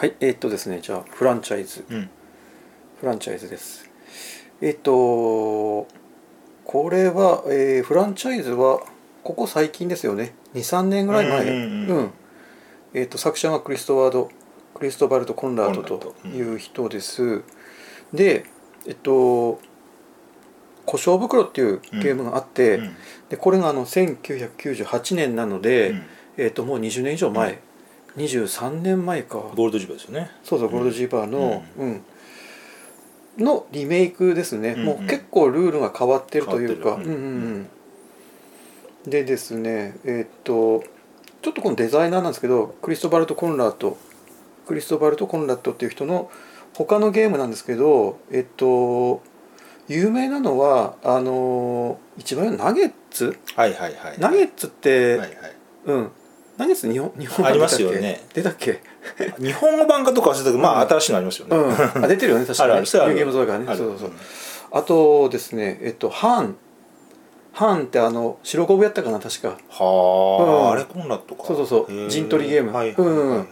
はいえーっとですねじゃあフランチャイズ。うん。フランチャイズです。えーっとこれは、えーフランチャイズはここ最近ですよね。23年ぐらい前。うんうんうんえーっと作者がクリストワードクリストバルト・コンラードという人です、でえっと「故障袋」っていうゲームがあって、うん。でこれがあの1998年なので、うん。えー、ともう20年以上前、23年前か。ゴールドジバですよね。そうそうゴールドジーパーの、うん。のリメイクですね、うんうん。もう結構ルールが変わってるというか、うんうんうん、でですねえっ、とちょっとこのデザイナーなんですけどクリストバルト・コンラット。クリストバルト・コンラットっていう人の他のゲームなんですけどえっ、と有名なのはあの一番ナゲッツ。はいはいはい。ナゲッツって、はいはい。うんナゲッツ日本日本ありますよね。出たっけ？日本語版かどうか忘れたけどまあうん。新しいのありますよね。うん、あ出てるよね 確かにあるある。ゲームズワーカーね。そうそうそう。あとですねえっとハン。ハンってあの白ゴブやったかな確か。はあ、うん。あれコンラットか。そうそうそう。へ陣取りゲーム。はいはいはいはい、うん。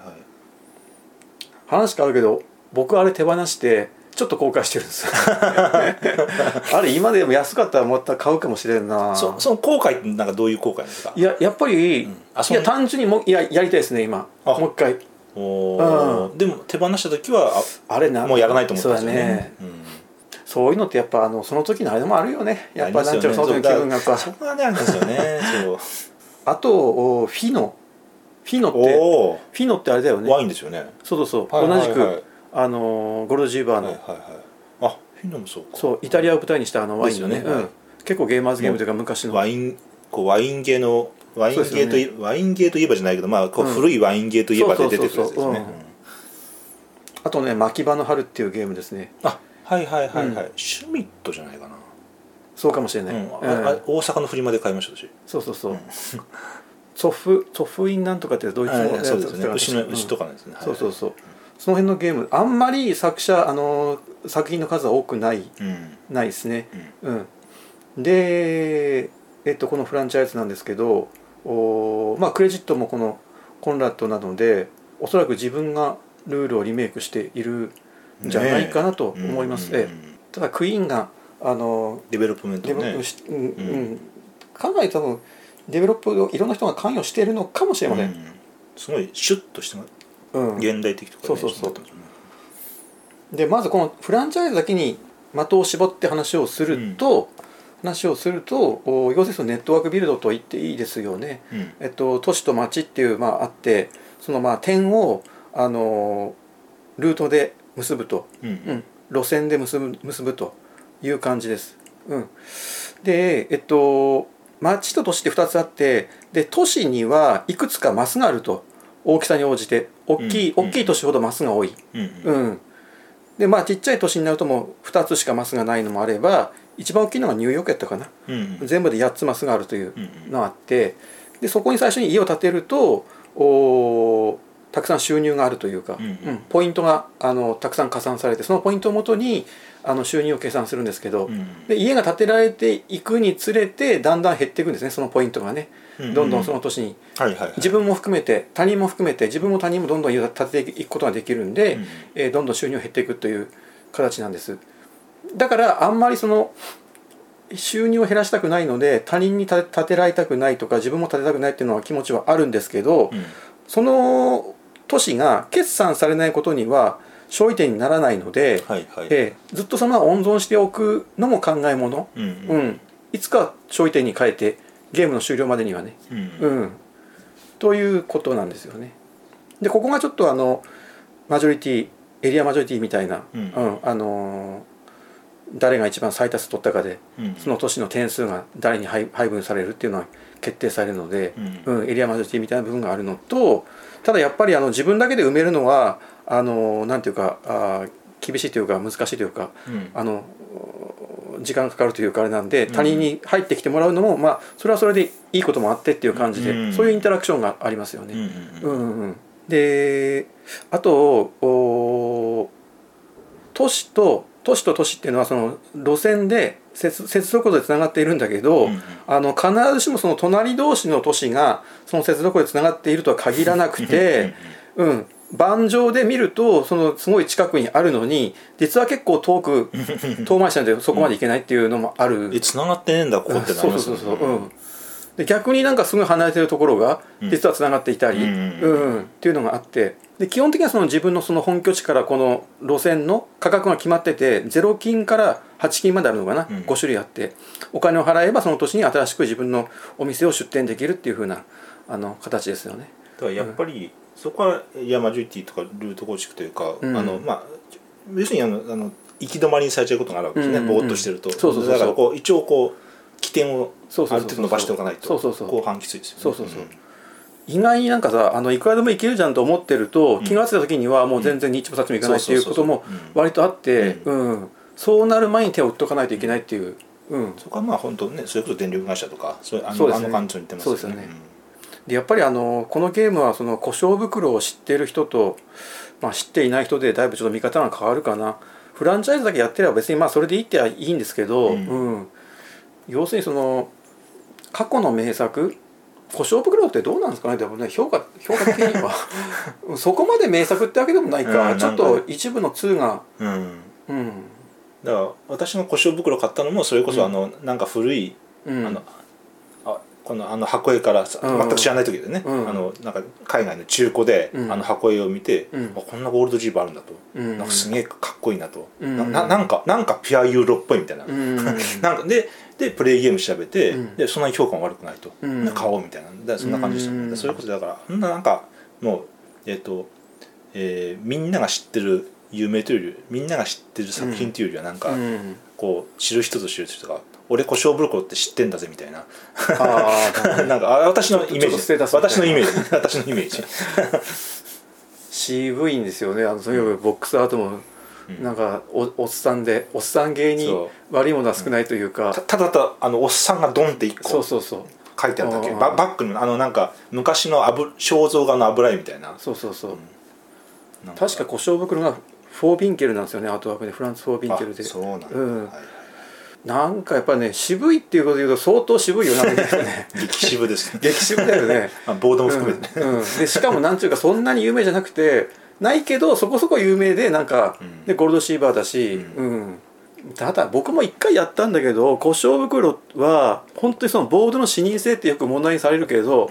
話変わるけど僕あれ手放してちょっと後悔してるんです あれ今でも安かったらまた買うかもしれんな。そその後悔ってなんかどういう後悔ですか？いややっぱり、うん。いや単純にもういややりたいですね今。あ。もう一回。おー。でも手放した時はあれなあもうやらないと思ったんですよそうだね。ねうん。そういうのってやっぱあのその時のあれでもあるよね。やっぱなんちゅうのその時の気分がやっぱ。そこがねあるんですよねそう。あとおフィノ。フィノってフィノってあれだよね。ワインですよね。そうそうそう、はいはいはい。同じくあのゴールドジーバーの、はいはいはい。あフィノもそうか。そうイタリアを舞台にしたあのワインのね。ね。はい結構ゲーマーズゲームというか昔の。ワインこうワインゲーのワインゲーとい、ワインゲーといえばじゃないけどまあこううん。古いワインゲーといえばで出てくるやつですね。あとね「牧場の春」っていうゲームですね。あはいはいはいはい、うん。シュミットじゃないかな、そうかもしれない、うん。大阪のフリマで買いましたしそうそうそう、ソフソフインなんとかってドイツのやつそうですね。牛のうん牛とかなん。ですね、はい。そうそうそうその辺のゲームあんまり作者あの作品の数は多くないうん。ないですね。うん、で、えっと、このフランチャイズなんですけどおまあクレジットもこのコンラッドなのでおそらく自分がルールをリメイクしているんじゃないかなと思います、ねええ。ただクイーンがあの development ね。うんうん。かなり多分 develop をいろんな人が関与しているのかもしれません、うん。すごいシュッとしてうん現代的とか、ねそうそうそう。でまずこのフランチャイズだけに的を絞って話をすると、話をするとお要するにネットワークビルドと言っていいですよね。うん。えっと、都市と町っていう、まあ、あってそのまあ点をあのルートで結ぶと、うんうん、路線で結ぶ結ぶという感じです。うん、でえっと町と都市って2つあってで都市にはいくつかマスがあると大きさに応じて大きい、うん大きい都市ほどマスが多い。うんうん、でまあちっちゃい都市になるともう2つしかマスがないのもあれば一番大きいのがニューヨークやったかな。全部で8つマスがあるといううんのがあってでそこに最初に家を建てるとおたくさん収入があるというか、うんポイントがあのたくさん加算されてそのポイントをもとにあの収入を計算するんですけど、うん。で家が建てられていくにつれてだんだん減っていくんですねそのポイントがね。うんどんどんその年に。自分も含めて他人も含めて自分も他人もどんどん家を建てていくことができるんで、うんえーどんどん収入が減っていくという形なんです。だからあんまりその収入を減らしたくないので他人に建てられたくないとか自分も建てたくないっていうのは気持ちはあるんですけど、うん。その都市が決算されないことには勝利点にならないので、はいはい。えーずっとそのまま温存しておくのも考えもの、うんうん。いつか勝利点に変えてゲームの終了までにはね。うん。うん、ということなんですよね。でここがちょっとあのマジョリティエリアマジョリティみたいな、うん。あのー誰が一番最多数取ったかでうん。その年の点数が誰に配配分されるっていうのは決定されるので、うん。うんエリアマジョリティみたいな部分があるのとただやっぱりあの自分だけで埋めるのはあのーなんていうかあー厳しいというか難しいというかうん。あの時間かかるというかあれなんで他人に入ってきてもらうのも、まあそれはそれでいいこともあってっていう感じで、うん。そういうインタラクションがありますよね。うんうんであとお都市と都市と都市っていうのはその路線で接接続でつながっているんだけど、うんうん。あの必ずしもその隣同士の都市がその接続でつながっているとは限らなくて、うん、盤上で見るとそのすごい近くにあるのに実は結構遠く 遠回しなんでそこまで行けないっていうのもある、え繋がってねえんだここってなりますそうそうそうそう、うん、で逆になんかすごい離れてるところが実はつながっていたり、ううんん。うんっていうのがあって。で基本的にはその自分のその本拠地からこの路線の価格が決まってて0金から8金まであるのかな、うん。5種類あって。お金を払えばその年に新しく自分のお店を出店できるっていう風なあの形ですよね。だからやっぱり、そこはヤマジョリティとかルート構築というか、うん。あのまあ要するにあのあの行き止まりにされちゃうことがあるわけですね、うん。うんうんぼーっとしてると。そうそうそうそう。だからこう一応こう起点をある程度伸ばしておかないと。そうそうそう。後半きついですよね。そうそうそう。意外になんかさあのいくらでもいけるじゃんと思ってると、ん。気が付いた時にはもう全然ニッチもサッチもいかないっていうことも割とあって、うん。そうなる前に手を打っとかないといけないっていう、うん、そこはまあ本当ねそれこそ電力会社とかそうあのそうですね。あの感じに言ってますよね。そうですよねでやっぱりあのこのゲームはその故障袋を知っている人と、まあ、知っていない人でだいぶちょっと見方が変わるかな。フランチャイズだけやってれば別にまあそれでいいってはいいんですけど、うん。うん。要するにその過去の名作故障袋ってどうなんですかね？でもね評価評価的には そこまで名作ってわけでもないか、うんちょっと一部の2がうん、うん。うんだから私の故障袋買ったのもそれこそあの、なんか古い、うん。あのあこのあの箱絵から全く知らない時でね、うん。あのなんか海外の中古で、うん。あの箱絵を見て、こんなゴールドジープあるんだと、うん。なんかすげえかっこいいなと、うん。なんかなんかピュアユーロっぽいみたいな、うん。なんかででプレイゲーム調べて、うん。でそんなに評価も悪くないと、う買おうみたいな。でそんな感じでした。ね、うん。でそれこそだからそんななんかもうえっ、と、えーみんなが知ってる有名というよりみんなが知ってる作品というよりはなんか、うん。こう知る人ぞ知る人が「俺故障袋って知ってんだぜ」みたいな。ああ なんかあ私のイメージ。私のイメージ。私のイメージ。渋いんですよね。あのそういうボックスアートも、うん。なんかおおっさんでおっさん芸にそ悪いものは少ないというか、たただただあのおっさんがドンって一個そうそうそう。書いてあっただけ。うんババックにあのなんか昔の油肖像画の油絵みたいな。そうそうそう、なん確か故障袋がフォービンケルなんですよね。アートワークで。フランツ・フォービンケルで。あそうなんだ、うん。はいなんかやっぱね渋いっていうことで言うと相当渋いよなね。激渋ですね。激渋だよね。あボードも含めてね、うんうん。でしかもなんちゅうかそんなに有名じゃなくてないけどそこそこ有名でなんか、うん。でゴールドシーバーだし、うん。ただ僕も一回やったんだけど故障袋は本当にそのボードの視認性ってよく問題にされるけど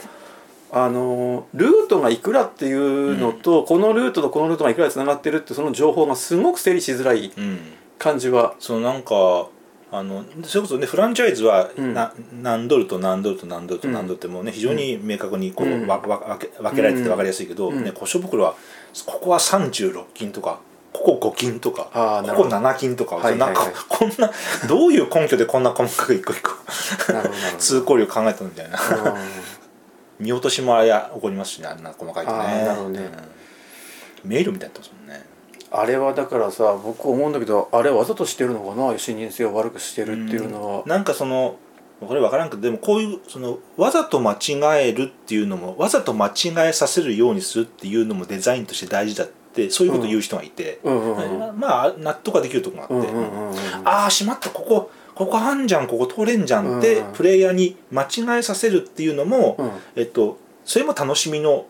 あのルートがいくらっていうのと、このルートとこのルートがいくらでつながってるってその情報がすごく整理しづらいうん。感じは。そのなんかあのそれこそねフランチャイズは、うん。な何ドルと何ドルと何ドルと何ドルってもうね非常に明確にこう、うん。わわ分け分けられてて分かりやすいけど、うん。ね、故障袋はここは36金とかここ5金とかここ7金とか、はいはいはい。なんかこんなどういう根拠でこんな細かく一個一個通行量考えたのみたいな。うん。見落としもあれや起こりますしねあんな細かいとね。ね。うん。メールみたいになっすもんねあれはだからさ僕思うんだけどあれわざとしてるのかな？視認性を悪くしてるっていうのは、なんかそのこれ分からんけどでもこういうそのわざと間違えるっていうのもわざと間違えさせるようにするっていうのもデザインとして大事だってそういうことを言う人がいて、まあ納得はできるところがあって、ああしまった。ここここあんじゃん。ここ通れんじゃんって、うん。プレイヤーに間違えさせるっていうのも、うん。えっと、それも楽しみの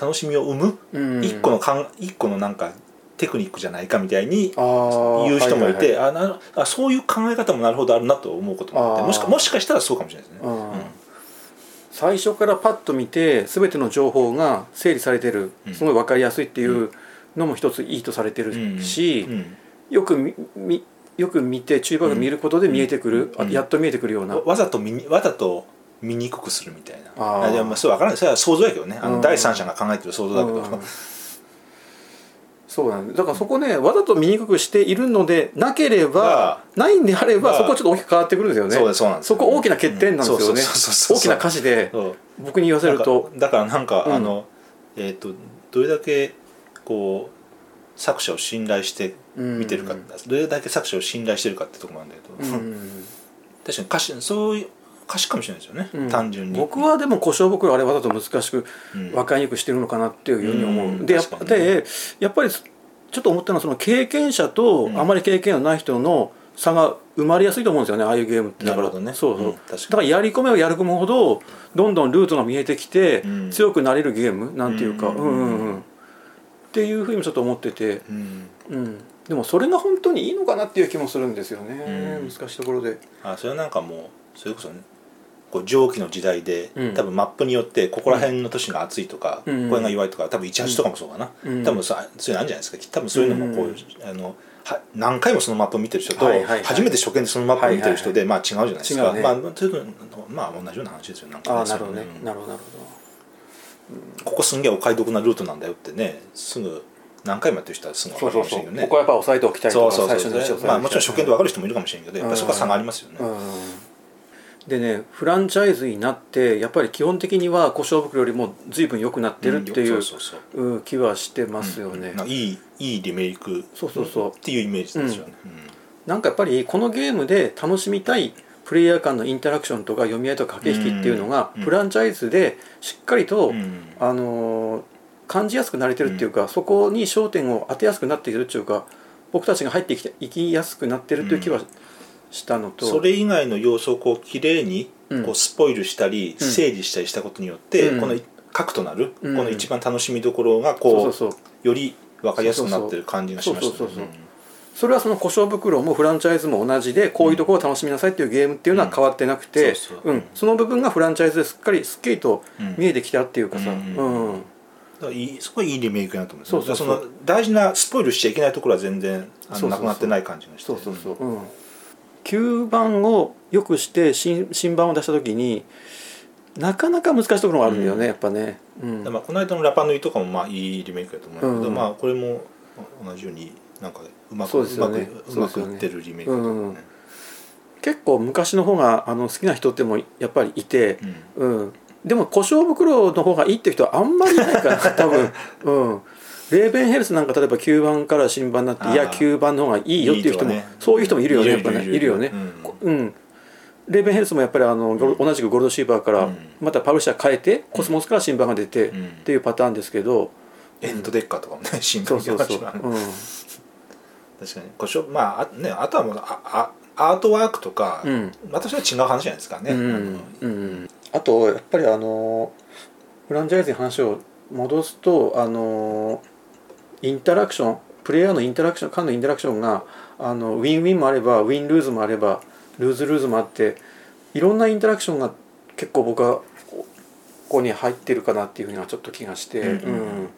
楽しみを生む、うん。一個のかん一個のなんかテクニックじゃないかみたいに言う人もいて、ははあなるあそういう考え方もなるほどあるなと思うこともあってもしかもしかしたらそうかもしれないですね。うん。最初からパッと見て全ての情報が整理されてるうん。すごい分かりやすいっていうのも一ついいとされてるし、うん。よくよく見て注意深く見ることで見えてくる、やっと見えてくるような、わわざとわざと見にくくするみたいな。あー。でもまあそう分からないそれは想像やけどね。あの、うん。第三者が考えてる想像だけど、うん。そうなんだだからそこねわざと見にくくしているのでなければないんであればまあ。そこちょっと大きく変わってくるんですよね。そうそうなんですそこ大きな欠点なんですよね。うんそうそうそうそう。大きな歌詞で僕に言わせると。だからなんか、うん。あのえっ、とどれだけこう作者を信頼して見てるか、うんどれだけ作者を信頼してるかってところなんだけど、うん。確かに歌詞そういう歌詞かもしれないですよね、うん。単純に。僕はでも故障袋あれわざと難しくうん。分かりにくくしてるのかなっていうふうに思う、うん。でやっぱでやっぱりちょっと思ったのはその経験者とうんあまり経験のない人の差が生まれやすいと思うんですよねああいうゲームって。だからなるほどね。そうそう、だからやり込めをやる込むほどどんどんルートが見えてきて、うん。強くなれるゲームなんていうか、うん。うんうんうん。っていうふうにもちょっと思ってて、うん。うん、でもそれが本当にいいのかなっていう気もするんですよね、うん。難しいところで。あそれはなんかもうそれこそねこう蒸気の時代で、うん。多分マップによってここら辺の都市が暑いとか、うん。これが弱いとか多分18とかもそうかな、うん。多分さそういうのあるんじゃないですか。多分そういうのもこう、うん。あのは何回もそのマップを見てる人と、はいはいはい。初めて初見でそのマップを見てる人で、まあ違うじゃないですか、ね。まあというのまあ同じような話ですよなんかああなるほどね、なるほどここすんげえお買い得なルートなんだよってねすぐ何回もやってる人はすぐ分かるかもしれんよね。ここはやっぱ押さえておきたいとかそうそうそう最初のうち押さえておきたいまあもちろん初見で分かる人もいるかもしれんけどやっぱりそこは差がありますよね、うんでねフランチャイズになってやっぱり基本的には故障袋よりも随分良くなってるっていう,、気はしてますよね、なんかいいいいリメイクそうそうそう。っていうイメージですよね、なんかやっぱりこのゲームで楽しみたいプレイヤー間のインタラクションとか読み合いとか駆け引きっていうのがうんフランチャイズでしっかりと、うん。あのー感じやすくなれてるっていうか、そこに焦点を当てやすくなっているっていうか僕たちが入ってきていきやすくなってるっていう気はしたのと、それ以外の要素をこう綺麗にうん。こうスポイルしたり、うん。整理したりしたことによって、うん。この核となる、うん。この一番楽しみどころがこそうより分かりやすくなってる感じがしましたそれはその故障袋もフランチャイズも同じでこういうところを楽しみなさいっていうゲームっていうのは変わってなくて、うん。その部分がフランチャイズですっかりすっきりとうん。見えてきたっていうかさ、うん。いいそこはいいリメイクだと思うんですそうそうの大事なスポイルしちゃいけないところは全然あのなくなってない感じがして。そうそうそう、うん、吸盤をよくして新新版を出した時になかなか難しいところがあるんだよね、うん。やっぱね、うん。でまあ、この間のラパヌイとかもまあいいリメイクだと思うんだけど、うん。まあこれも同じようになんかうまくそうね。うまくそうまくいってるリメイクだと思うね。結構昔の方があの好きな人ってもやっぱりいて、うん。うん、でも故障袋の方がいいって人はあんまりいないかな多分、うん、レーベンヘルスなんか例えば9番から新版になっていや9番の方がいいよっていう人もね。そういう人もいるよねいやっぱね。いるよね、うん。うん、レーベンヘルスもやっぱりあの、ゴル同じくゴールドシーバーからうん。またパブリッシャー変えて、コスモスから新版が出て、うん。っていうパターンですけど、エンドデッカーとかもね新そうそうそう、一番うん、確かに。故障まああ,、ね、あとはもうああアートワークとか、うん。またそれは違う話じゃないですかね。うん。あのうん、あとやっぱりあのフランチャイズに話を戻すとあのインタラクションプレイヤーのインタラクション間のインタラクションがあのウィンウィンもあればウィンルーズもあればルーズルーズもあっていろんなインタラクションが結構僕はこここに入ってるかなっていうふうにはちょっと気がして、うんうんうん。うん。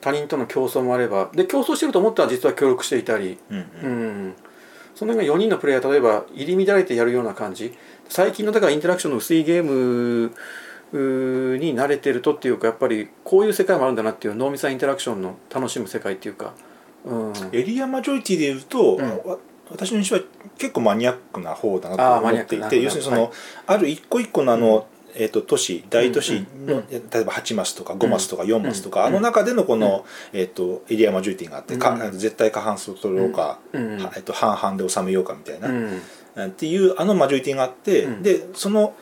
他人との競争もあれば。で競争してると思ったら実は協力していたり、うんううん。ん、その辺が4人のプレイヤー例えば入り乱れてやるような感じ。最近のだからインタラクションの薄いゲームに慣れてるとっていうかやっぱりこういう世界もあるんだなっていう濃密なインタラクションの楽しむ世界っていうか、うん、エリアマジョリティでいうと、うん。わ私の印象は結構マニアックな方だあなと思っていて要するにその、はい。ある一個一個のあの、えー、と都市大都市の、うんうん例えば8マスとか5マスとか4マスとか、うん。あの中でのこの、えー、とエリアマジョリティがあって、かうん。絶対過半数を取ろうか、えー、と半々で収めようかみたいな、うん。っていうあのマジョリティがあって、うん。でその、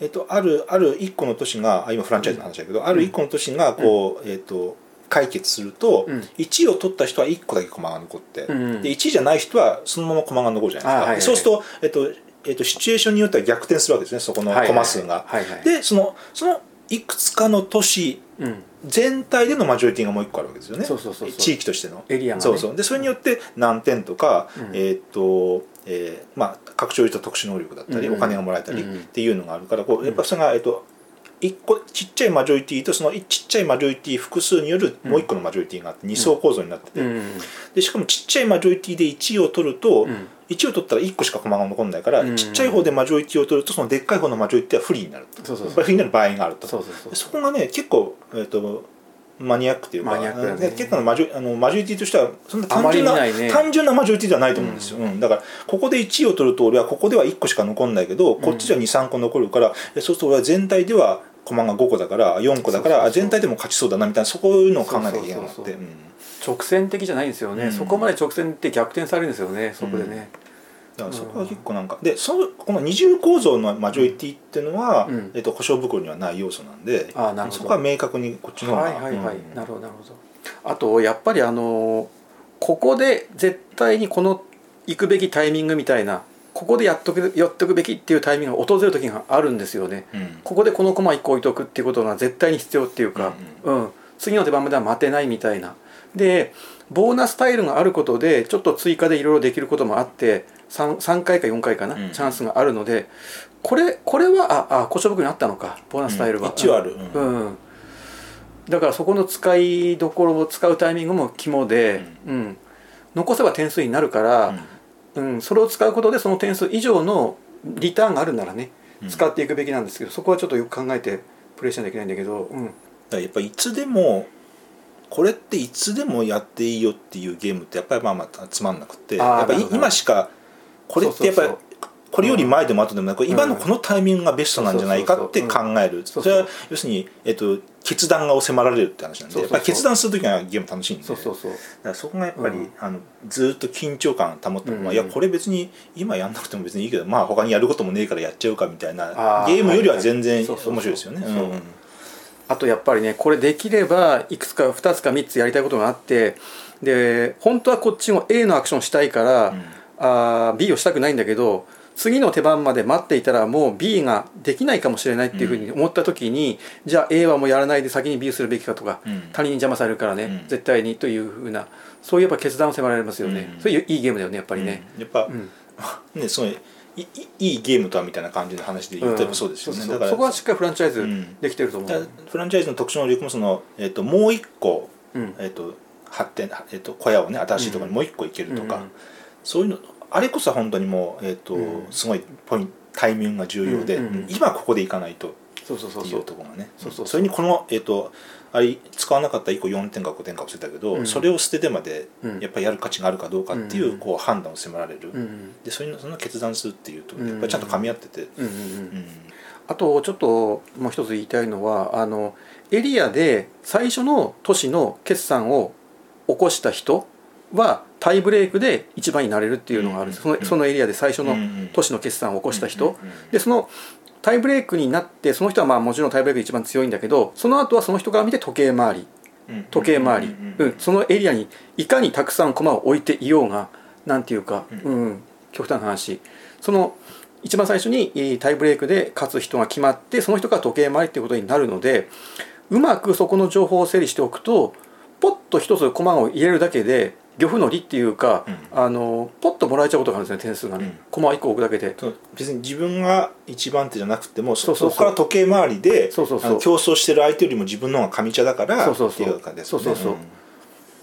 えっとあるある一個の都市があ今フランチャイズの話だけど、ある一個の都市がこう、えっと解決すると、うん。1位を取った人は1個だけ駒が残って、うんで1位じゃない人はそのまま駒が残るじゃないですか、あはいはい。そうすると、えっとえっと、シチュエーションによっては逆転するわけですねそこの駒数が。はいはいはい。でそのそのいくつかの都市うん。全体でのマジョリティがもう一個あるわけですよね。そうそうそうそう。地域としての。エリアがね。そうそう。でそれによって何点とか、うん。えーっとえーまあ拡張した特殊能力だったり、うんお金がもらえたりうんっていうのがあるからこうやっぱそれが、えーっと一個ちっちゃいマジョリティとそのちっちゃいマジョリティ複数によるもう一個のマジョリティがあって二層構造になってて、うん。でしかもちっちゃいマジョリティで1位を取ると、うん。1位を取ったら1個しか駒が残らないから、うん。ちっちゃい方でマジョリティを取るとそのでっかい方のマジョリティは不利になるそうそうそう。不利になる場合があるとそうそうそう。でそこがね結構、えー、とマニアックというか。ね。ね結構なマジョあのマジョリティとしてはそんな単純な、ね。単純なマジョリティではないと思うんですよ、うん。だからここで1位を取ると俺はここでは1個しか残んないけどこっちでは23個残るから、えそうすると俺は全体では駒が5個だから4個だから全体でも勝ちそうだなみたいなそういうのを考えなきゃいけなて。直線的じゃないんですよね、うん。そこまで直線って逆転されるんですよね。そこでね、だからそこは結構なんかでそのこの二重構造のマジョリティっていうのは、うん。えっと、保証袋にはない要素なんでああなるほど。そこは明確にこっちの方がはいはいはい、うん。なるほどなるほど。あとやっぱりあのここで絶対にこの行くべきタイミングみたいなここでやっとくやっとくべきっていうタイミングが訪れる時があるんですよね。うん。ここでこの駒1個置いとくっていうことが絶対に必要っていうか、うん次の手番までは待てないみたいな。でボーナスタイルがあることでちょっと追加でいろいろできることもあって 3, 3回か4回かな、うん。チャンスがあるのでこれこれはああ故障僕にあったのかボーナスタイルは、一応ある、ううん。ん、だからそこの使いどころを使うタイミングも肝で、うん。残せば点数になるから、うん。それを使うことでその点数以上のリターンがあるならねうん。使っていくべきなんですけど、そこはちょっとよく考えてプレイしないといけないんだけど、うん、だやっぱいつでもこれっていつでもやっていいよっていうゲームってやっぱりまあまあつまんなくてやっぱ今しかこれってやっぱりこれより前でも後でもなく今のこのタイミングがベストなんじゃないかって考える。それは要するに、えっと、決断が迫られるって話なんでやっぱり決断する時にはゲーム楽しいんで。そうそうそう。だからそこがやっぱり、うん。あのずっと緊張感保ったまま、うん。いやこれ別に今やんなくても別にいいけどまあ他にやることもねえからやっちゃうかみたいなゲームよりは全然面白いですよね。そううんあとやっぱりねこれできればいくつか2つか3つやりたいことがあってで本当はこっちも A のアクションしたいから、あー B をしたくないんだけど次の手番まで待っていたらもう B ができないかもしれないっていうふうに思った時に、じゃあ A はもうやらないで先に B をするべきかとか、うん。他人に邪魔されるからね、うん。絶対にというふうなそういうやっぱ決断を迫られますよね、うん。そういういいゲームだよねやっぱりね、うん。やっぱ、うん。ねすごいいいいいゲームとはみたいな感じの話で言うとやっぱそうですよね、んだからそこはしっかりフランチャイズうん。できてると思う、フランチャイズの特殊能力もその、えっともう一個、うん。えっと発展、えっと小屋をね新しいところにもう一個行けるとか、うんそういうのあれこそ本当にもう、えっとうん。すごいポイントタイミングが重要で、今ここで行かないとっていうそうそうそうそうところがね。そうそうそう。それにこの、えっとあれ使わなかった1個4点か5点か忘れたけど、うん。それを捨ててまでうん。やっぱりやる価値があるかどうかっていう,、うん。こう判断を迫られる、うんでそういうのその決断するっていうとうんやっぱりちゃんと噛み合ってて、あとちょっともう一つ言いたいのはあのエリアで最初の都市の決算を起こした人はタイブレイクで一番になれるっていうのがあるそのそのエリアで最初の都市の決算を起こした人、でそのタイブレイクになってその人はまあもちろんタイブレイクで一番強いんだけどその後はその人から見て時計回り。時計回り、うんそのエリアにいかにたくさん駒を置いていようがなんていうか、うん。極端な話。その一番最初にえータイブレイクで勝つ人が決まってその人が時計回りっていうことになるのでうまくそこの情報を整理しておくとポッと一つ駒を入れるだけで漁夫の利っていうか、あのポッともらえちゃうことがあるんですね点数がね、うん。駒を1個置くだけで。そう。別に自分が一番手じゃなくてもそそうそう。そうこから時計回りでそうそうそう。あの競争してる相手よりも自分の方が上茶だからそうそうそう。っていうかですね。そうそうそう。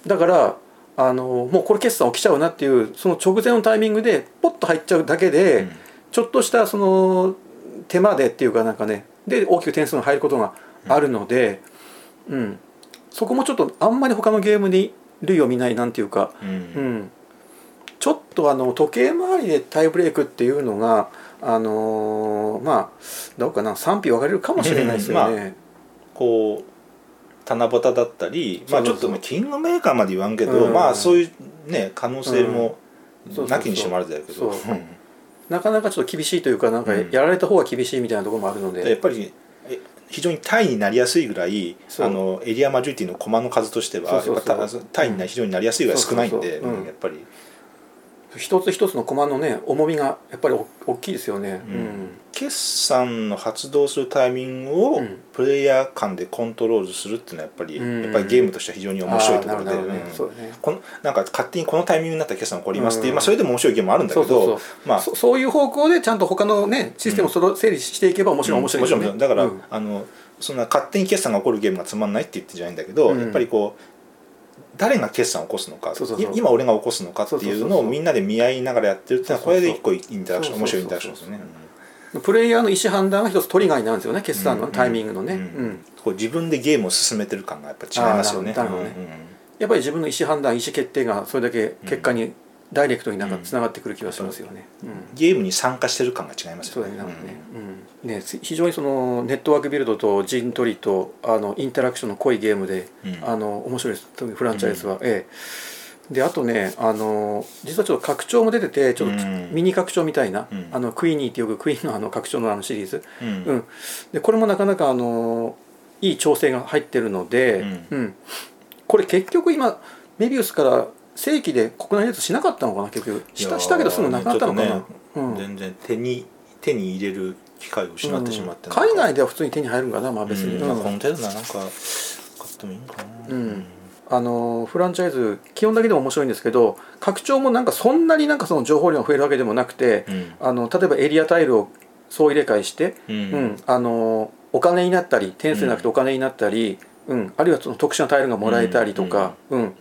だからあのもうこれ決算起きちゃうなっていうその直前のタイミングでポッと入っちゃうだけで、うん。ちょっとしたその手間でっていうかなんかね。で大きく点数が入ることがあるので、うん。そこもちょっとあんまり他のゲームに類を見ないなんていうか、うん。うん。ちょっとあの時計回りでタイブレイクっていうのがあのーまあどうかな賛否分かれるかもしれないですよね。うん。こう七夕だったりまあちょっとねキングメーカーまで言わんけど、うん。まあそういうね可能性もなきにしもあるだけど、なかなかちょっと厳しいというかなんかうん。やられた方が厳しいみたいなところもあるので、でやっぱりえ非常にタイになりやすいぐらいあのエリアマジョリティのコマの数としてはタタイにな非常になりやすいぐらい少ないんで、やっぱり一つ一つのコマのね重みがやっぱりお大きいですよね。うん。決算の発動するタイミングをうん。プレイヤー間でコントロールするっていうのはやっぱり、うん。やっぱりゲームとしては非常に面白いところで、ね。なん。か勝手にこのタイミングになったら決算起こりますっていう、うん。まあ、それでも面白いゲームもあるんだけどそういう方向でちゃんと他のねシステムをそれを整理していけば面白い、面白いねもちろん。だから、うん。あのそんな勝手に決算が起こるゲームがつまんないって言ってんじゃないんだけど、うん。やっぱりこう誰が決算を起こすのか今俺が起こすのかっていうのをみんなで見合いながらやってるっていうのはこれで一個インタラクション面白いインタラクションですよね。プレイヤーの意思判断が一つトリガーになるんですよね決算のタイミングのね、うんうん。こう自分でゲームを進めてる感がやっぱ違いますよね。ね。うんうん。やっぱり自分の意思判断意思決定がそれだけ結果にダイレクトになんかつながってくる気がしますよね、うん。ゲームに参加してる感が違いますよね。そうだねうん。ね非常にそのネットワークビルドと陣取りとあのインタラクションの濃いゲームで、うん。あの面白いです。特にフランチャイズは、ええ。であとねあの実はちょっと拡張も出ててちょっとうん。ミニ拡張みたいな、うん。あのクイーニーってよくクイーンのあの拡張のあのシリーズ、うん、でこれもなかなかあのいい調整が入ってるので、うん。これ結局今メビウスから正規で国内流通しなかったのかな結局。したしたけどすぐなくなったのかな、ねうん。全然手に手に入れる機会を失ってしまって、うん海外では普通に手に入るんかなまあ別に、うんまあ、うんこの程度ななんか買っってもいいのかな。うん。あのフランチャイズ基本だけでも面白いんですけど拡張もなんかそんなになんかその情報量が増えるわけでもなくて、うん。あの例えばエリアタイルを総入れ替えして、うん。うん。あのお金になったり点数なくてお金になったり、うん。あるいはその特殊なタイルがもらえたりとか、うん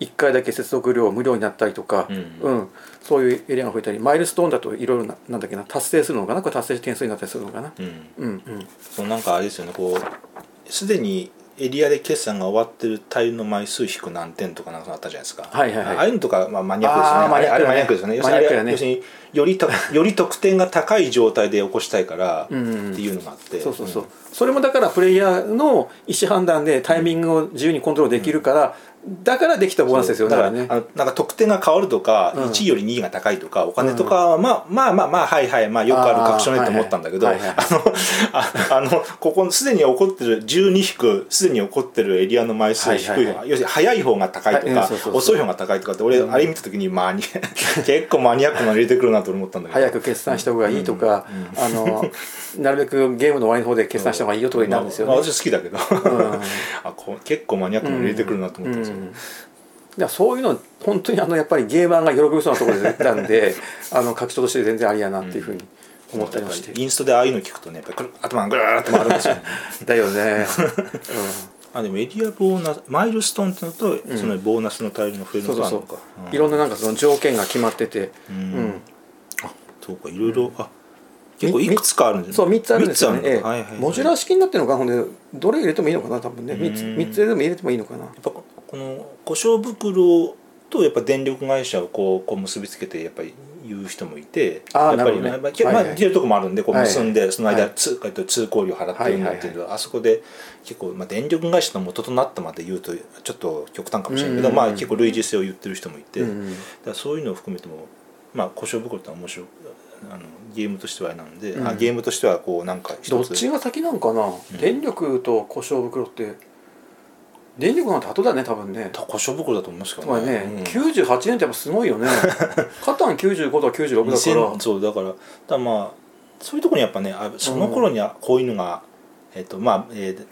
1回だけ接続料無料になったりとか、うん。うん。そういうエリアが増えたりマイルストーンだといろいろななんだっけな達成するのかな？これ達成点数になったりするのかな？うん。うんうん。そうなんかあれですよねこうすでにエリアで決算が終わってるタイルの枚数引く何点とかなんかあったじゃないですか、はいはいはい。ああいうのとか、まあ、マニアックですよね。あーマニアックだね。あれマニアックですよね。要するにマニアックだね。要するによりと より得点が高い状態で起こしたいからってうんうん。いうのがあって、そうそうそう、それもだからプレイヤーの意思判断でタイミングを自由にコントロールできるから、だからできたボーナスですよねだからねあのなんか得点が変わるとか、うん。1位より2位が高いとかお金とかは、まあまあまあまあはいはいまあよくある確証ねって思ったんだけどあ,、のああのここすでに起こってる12引くすでに起こってるエリアの枚数低いはいはいはい。要するに早い方が高いとか、遅い方が高いとかって俺、あれ見た時にマニ 結構マニアックなの入れてくるなと思ったんだけど。早く決算した方がいいとか、あのなるべくゲームの終わりの方で決算した方がいいよとかになるんですよね。まあ、私好きだけど、ん。あこう結構マニアックなの入れてくるなと思ったんですよ、うん。いやそういうの本当にあのやっぱりゲーマーが喜びそうなところでなんで あの拡張として全然ありやなっていうふうに思ったりもして、インストでああいうの聞くとねやっぱ頭がぐるーって回るんですよだよね、あでもエリアボーナスマイルストーンってのと、そのボーナスのタイルの増えうん、るそうそうそう。のがあるのか、いろんななんかその条件が決まってて、ううん。んあそうかいろいろ、あ結構いくつかあるんですそう3つあるんですよね、はいはいはい。モジュラー式になってるのかほんでどれ入れてもいいのかな多分ね。3つうん。三つでも入れてもいいのかな。やっぱこの故障袋とやっぱ電力会社をこうこう結びつけてやっぱり言う人もいてやっぱりなるほどね。まあけまはい。はいあ似てるとこもあるんでこう結んで、その間、はい。通えっと通行料払ってるんだっていうのは、あそこで結構、まあ、電力会社の元となったまで言うとちょっと極端かもしれないけど、うんまあ、結構類似性を言ってる人もいて、うんだからそういうのを含めても、まあ、故障袋って面白いあのゲームとしてはなんで、あうん。ゲームとしてはこうなんかどっちが先なんかな、電力と故障袋って電力なんて後だね多分ね。故障袋だと思いますけどつまりね、うん。98年ってやっぱすごいよね。カタン95とか96だから。2000そうだからだまあそういうところにやっぱねあその頃にはこういうのが、えっとまあえー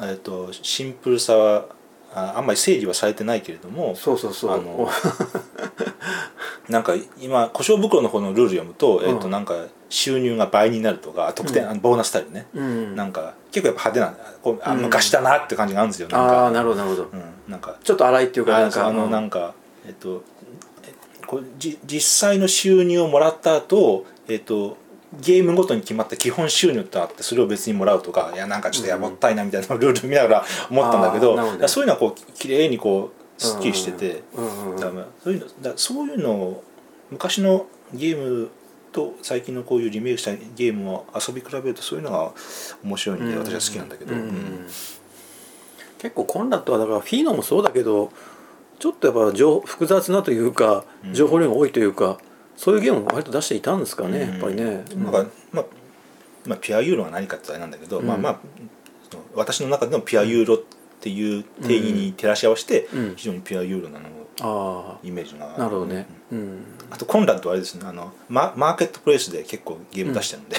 えっとシンプルさはああんまり整理はされてないけれどもそうそうそう。あの なんか今故障袋の方のルール読むと,、えっとうんなんか収入が倍になるとか得点、あのボーナスタイルね、うん。なんか結構やっぱ派手なこうあうん。昔だなって感じがあるんですよなんか。ああなるほどなるほど、うん、なんかちょっと荒いっていうかなんかあのうん。なんかえっとえこうじ実際の収入をもらった後えっとゲームごとに決まった基本収入ってあってそれを別にもらうとかいやなんかちょっとやもったいなみたいなルール見ながら思ったんだけど,、そういうのはこう綺麗にこうすっきりしてて、だからそういうのだそういうのを昔のゲームと最近のこういうリメイクしたゲームを遊び比べるとそういうのが面白いんで私は好きなんだけど、結構コンラットはだからフィーノもそうだけどちょっとやっぱ情複雑なというかうん。情報量が多いというか、そういうゲームも割と出していたんですかね、やっぱりね、なんか、まあ、まあピュアユーロが何かってあれなんだけど、うん。まあまあ私の中でのピュアユーロっていう定義に照らし合わせて、うん。非常にピュアユーロなのあイメージがあなるほどね、うん。うん、あとコンラッドはあれですね。あのママーケットプレイスで結構ゲーム出してるんで、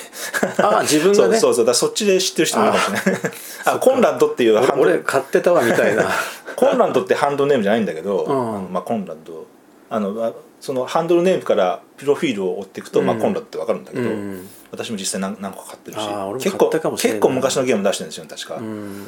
ああ 自分がね。そうそうそう。だそっちで知ってる人もいるかもしれないあコンラッドっていうハンド俺俺買ってたわみたいな。コンラッドってハンドルネームじゃないんだけど、うん。まあ、コンラッドあのあそのハンドルネームからプロフィールを追っていくと、まあ、うん。コンラッドって分かるんだけど、うん。私も実際何何個か買ってるし。あー俺も結構買ったかもしれない結構昔のゲーム出してるんですよね確か、うん